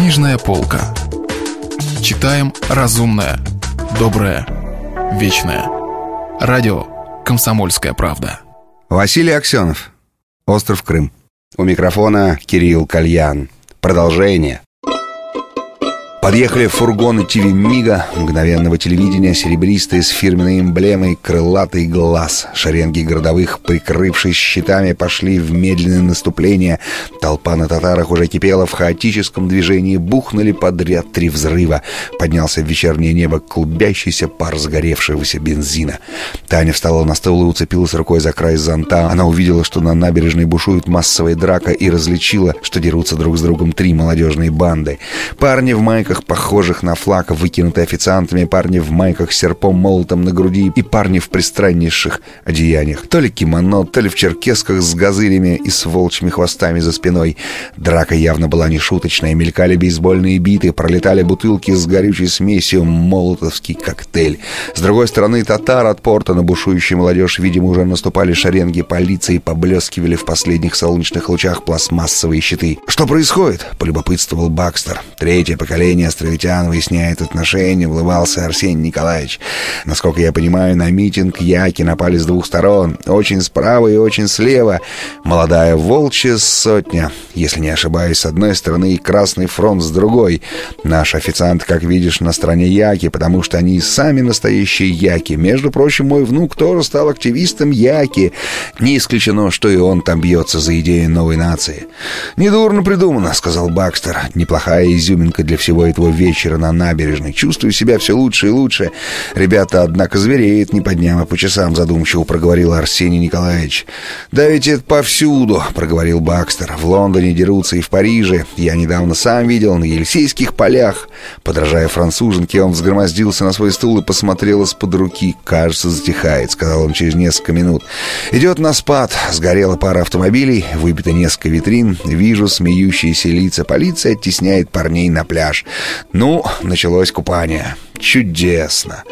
Книжная полка. Читаем разумное, доброе, вечное. Радио «Комсомольская правда». Василий Аксенов. Остров Крым. У микрофона Кирилл Кальян. Продолжение. Подъехали фургоны ТВ Мига, мгновенного телевидения, серебристые с фирменной эмблемой, крылатый глаз. Шеренги городовых, прикрывшись щитами, пошли в медленное наступление. Толпа на татарах уже кипела в хаотическом движении, бухнули подряд три взрыва. Поднялся в вечернее небо клубящийся пар сгоревшегося бензина. Таня встала на стол и уцепилась рукой за край зонта. Она увидела, что на набережной бушует массовая драка и различила, что дерутся друг с другом три молодежные банды. Парни в майках майках, похожих на флаг, выкинутые официантами, парни в майках с серпом молотом на груди и парни в пристраннейших одеяниях. То ли кимоно, то ли в черкесках с газырями и с волчьими хвостами за спиной. Драка явно была не шуточная. Мелькали бейсбольные биты, пролетали бутылки с горючей смесью, молотовский коктейль. С другой стороны, татар от порта на бушующую молодежь, видимо, уже наступали шеренги полиции, поблескивали в последних солнечных лучах пластмассовые щиты. «Что происходит?» — полюбопытствовал Бакстер. Третье поколение поколение островитян выясняет отношения, улыбался Арсений Николаевич. Насколько я понимаю, на митинг яки напали с двух сторон. Очень справа и очень слева. Молодая волчья сотня, если не ошибаюсь, с одной стороны и Красный фронт с другой. Наш официант, как видишь, на стороне яки, потому что они сами настоящие яки. Между прочим, мой внук тоже стал активистом яки. Не исключено, что и он там бьется за идею новой нации. «Недурно придумано», — сказал Бакстер. «Неплохая изюминка для всего этого вечера на набережной. Чувствую себя все лучше и лучше. Ребята, однако, звереет не по дням, а по часам, задумчиво проговорил Арсений Николаевич. «Да ведь это повсюду», — проговорил Бакстер. «В Лондоне дерутся и в Париже. Я недавно сам видел на Елисейских полях». Подражая француженке, он взгромоздился на свой стул и посмотрел из-под руки. «Кажется, затихает», — сказал он через несколько минут. «Идет на спад. Сгорела пара автомобилей, выбито несколько витрин. Вижу смеющиеся лица. Полиция оттесняет парней на пляж. Ну, началось купание. Чудесно.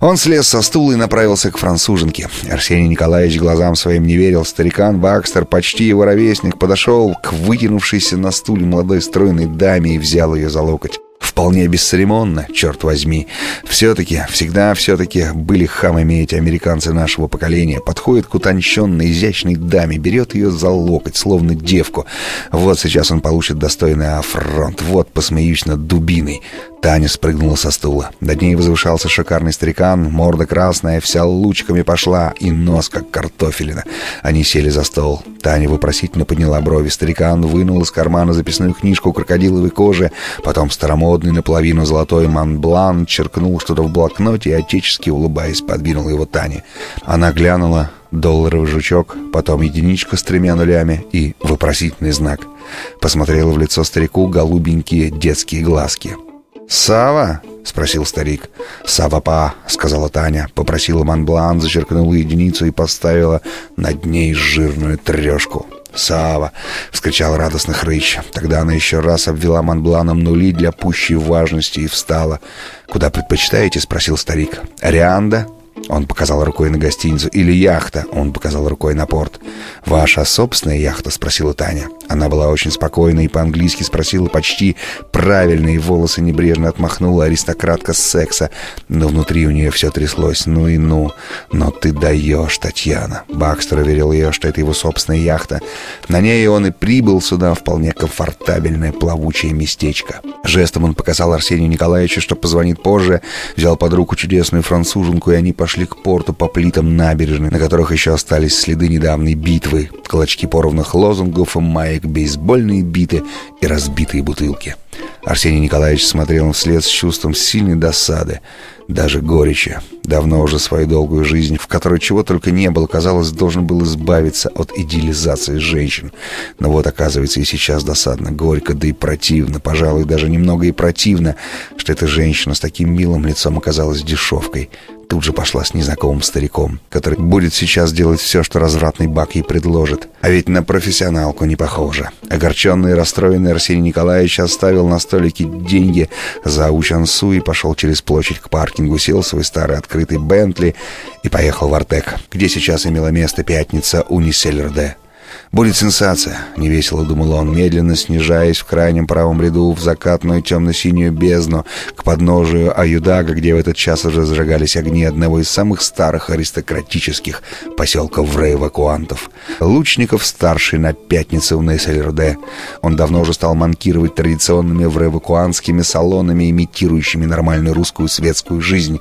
Он слез со стула и направился к француженке. Арсений Николаевич глазам своим не верил. Старикан Бакстер, почти его ровесник, подошел к вытянувшейся на стуле молодой стройной даме и взял ее за локоть. Вполне бесцеремонно, черт возьми. Все-таки, всегда все-таки были хамами эти американцы нашего поколения. Подходит к утонченной, изящной даме, берет ее за локоть, словно девку. Вот сейчас он получит достойный афронт. Вот посмеюсь над дубиной. Таня спрыгнула со стула. Над ней возвышался шикарный старикан, морда красная, вся лучками пошла, и нос, как картофелина. Они сели за стол. Таня вопросительно подняла брови. Старикан вынул из кармана записную книжку крокодиловой кожи, потом старомодный наполовину золотой манблан, черкнул что-то в блокноте и, отечески улыбаясь, подвинул его Тане. Она глянула, долларовый жучок, потом единичка с тремя нулями и вопросительный знак. Посмотрела в лицо старику голубенькие детские глазки — «Сава?» — спросил старик. «Сава-па», — сказала Таня. Попросила Монблан, зачеркнула единицу и поставила над ней жирную трешку. «Сава!» — вскричал радостно Хрыч. Тогда она еще раз обвела Монбланом нули для пущей важности и встала. «Куда предпочитаете?» — спросил старик. «Арианда?» Он показал рукой на гостиницу. «Или яхта?» Он показал рукой на порт. «Ваша собственная яхта?» — спросила Таня. Она была очень спокойна и по-английски спросила почти правильные волосы небрежно отмахнула аристократка с секса. Но внутри у нее все тряслось. «Ну и ну! Но ты даешь, Татьяна!» Бакстер уверил ее, что это его собственная яхта. На ней он и прибыл сюда вполне комфортабельное плавучее местечко. Жестом он показал Арсению Николаевичу, что позвонит позже, взял под руку чудесную француженку, и они пошли к порту по плитам набережной, на которых еще остались следы недавней битвы, клочки порванных лозунгов и маек, бейсбольные биты и разбитые бутылки. Арсений Николаевич смотрел вслед с чувством сильной досады, даже горечи. Давно уже свою долгую жизнь, в которой чего только не было, казалось, должен был избавиться от идеализации женщин. Но вот, оказывается, и сейчас досадно, горько, да и противно, пожалуй, даже немного и противно, что эта женщина с таким милым лицом оказалась дешевкой, тут же пошла с незнакомым стариком, который будет сейчас делать все, что развратный бак ей предложит. А ведь на профессионалку не похоже. Огорченный и расстроенный Арсений Николаевич оставил на столике деньги за Учансу и пошел через площадь к паркингу, сел в свой старый открытый Бентли и поехал в Артек, где сейчас имела место пятница Униселлерде. Будет сенсация, невесело думал он, медленно снижаясь в крайнем правом ряду в закатную темно-синюю бездну подножию Аюдага, где в этот час уже зажигались огни одного из самых старых аристократических поселков врейвакуантов. Лучников старший на пятнице у Нейсельрде. Он давно уже стал манкировать традиционными врейвакуанскими салонами, имитирующими нормальную русскую светскую жизнь.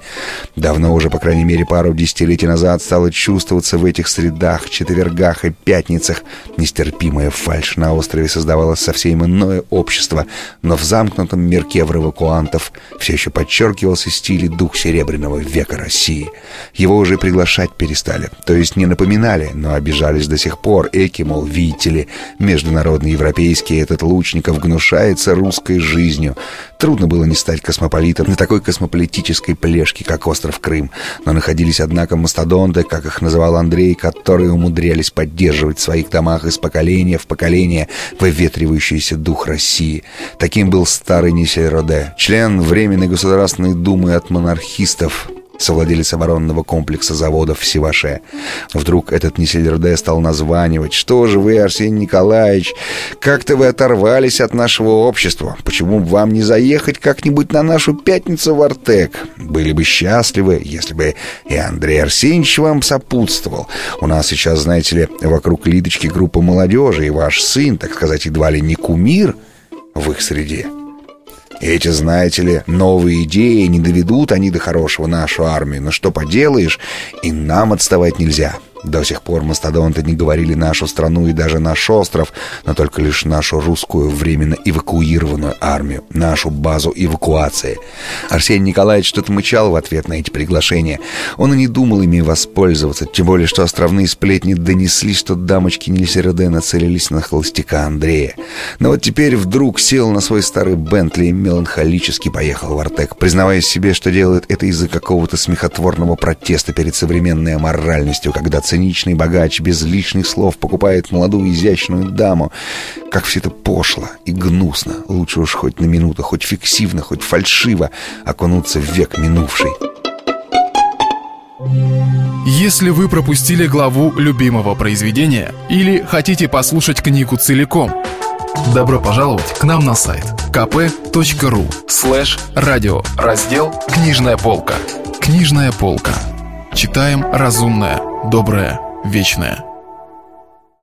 Давно уже, по крайней мере, пару десятилетий назад стало чувствоваться в этих средах, четвергах и пятницах Нестерпимая фальшь на острове создавалось совсем иное общество, но в замкнутом мирке эвакуантов все еще подчеркивался стиль и дух Серебряного века России. Его уже приглашать перестали, то есть не напоминали, но обижались до сих пор. Эки, мол, видите ли, международный европейский этот Лучников гнушается русской жизнью. Трудно было не стать космополитом на такой космополитической плешке, как остров Крым. Но находились, однако, мастодонты, как их называл Андрей, которые умудрялись поддерживать в своих домах из поколения в поколение выветривающийся дух России. Таким был старый Нисель Роде, член Временной Государственной Думы от монархистов, совладелец оборонного комплекса заводов в Севаше. Вдруг этот Несельерде стал названивать. «Что же вы, Арсений Николаевич, как-то вы оторвались от нашего общества. Почему бы вам не заехать как-нибудь на нашу пятницу в Артек? Были бы счастливы, если бы и Андрей Арсеньевич вам сопутствовал. У нас сейчас, знаете ли, вокруг Лидочки группа молодежи, и ваш сын, так сказать, едва ли не кумир в их среде». Эти, знаете ли, новые идеи не доведут они до хорошего нашу армию. Но что поделаешь, и нам отставать нельзя. До сих пор мастодонты не говорили нашу страну и даже наш остров, но только лишь нашу русскую временно эвакуированную армию, нашу базу эвакуации. Арсений Николаевич что-то мычал в ответ на эти приглашения. Он и не думал ими воспользоваться, тем более, что островные сплетни донесли, что дамочки Нильсереде нацелились на холостяка Андрея. Но вот теперь вдруг сел на свой старый Бентли и меланхолически поехал в Артек, признавая себе, что делает это из-за какого-то смехотворного протеста перед современной аморальностью, когда циничный богач без лишних слов покупает молодую изящную даму. Как все это пошло и гнусно. Лучше уж хоть на минуту, хоть фиксивно, хоть фальшиво окунуться в век минувший. Если вы пропустили главу любимого произведения или хотите послушать книгу целиком, добро пожаловать к нам на сайт kp.ru слэш радио раздел «Книжная полка». «Книжная полка». Читаем разумное, доброе, вечное.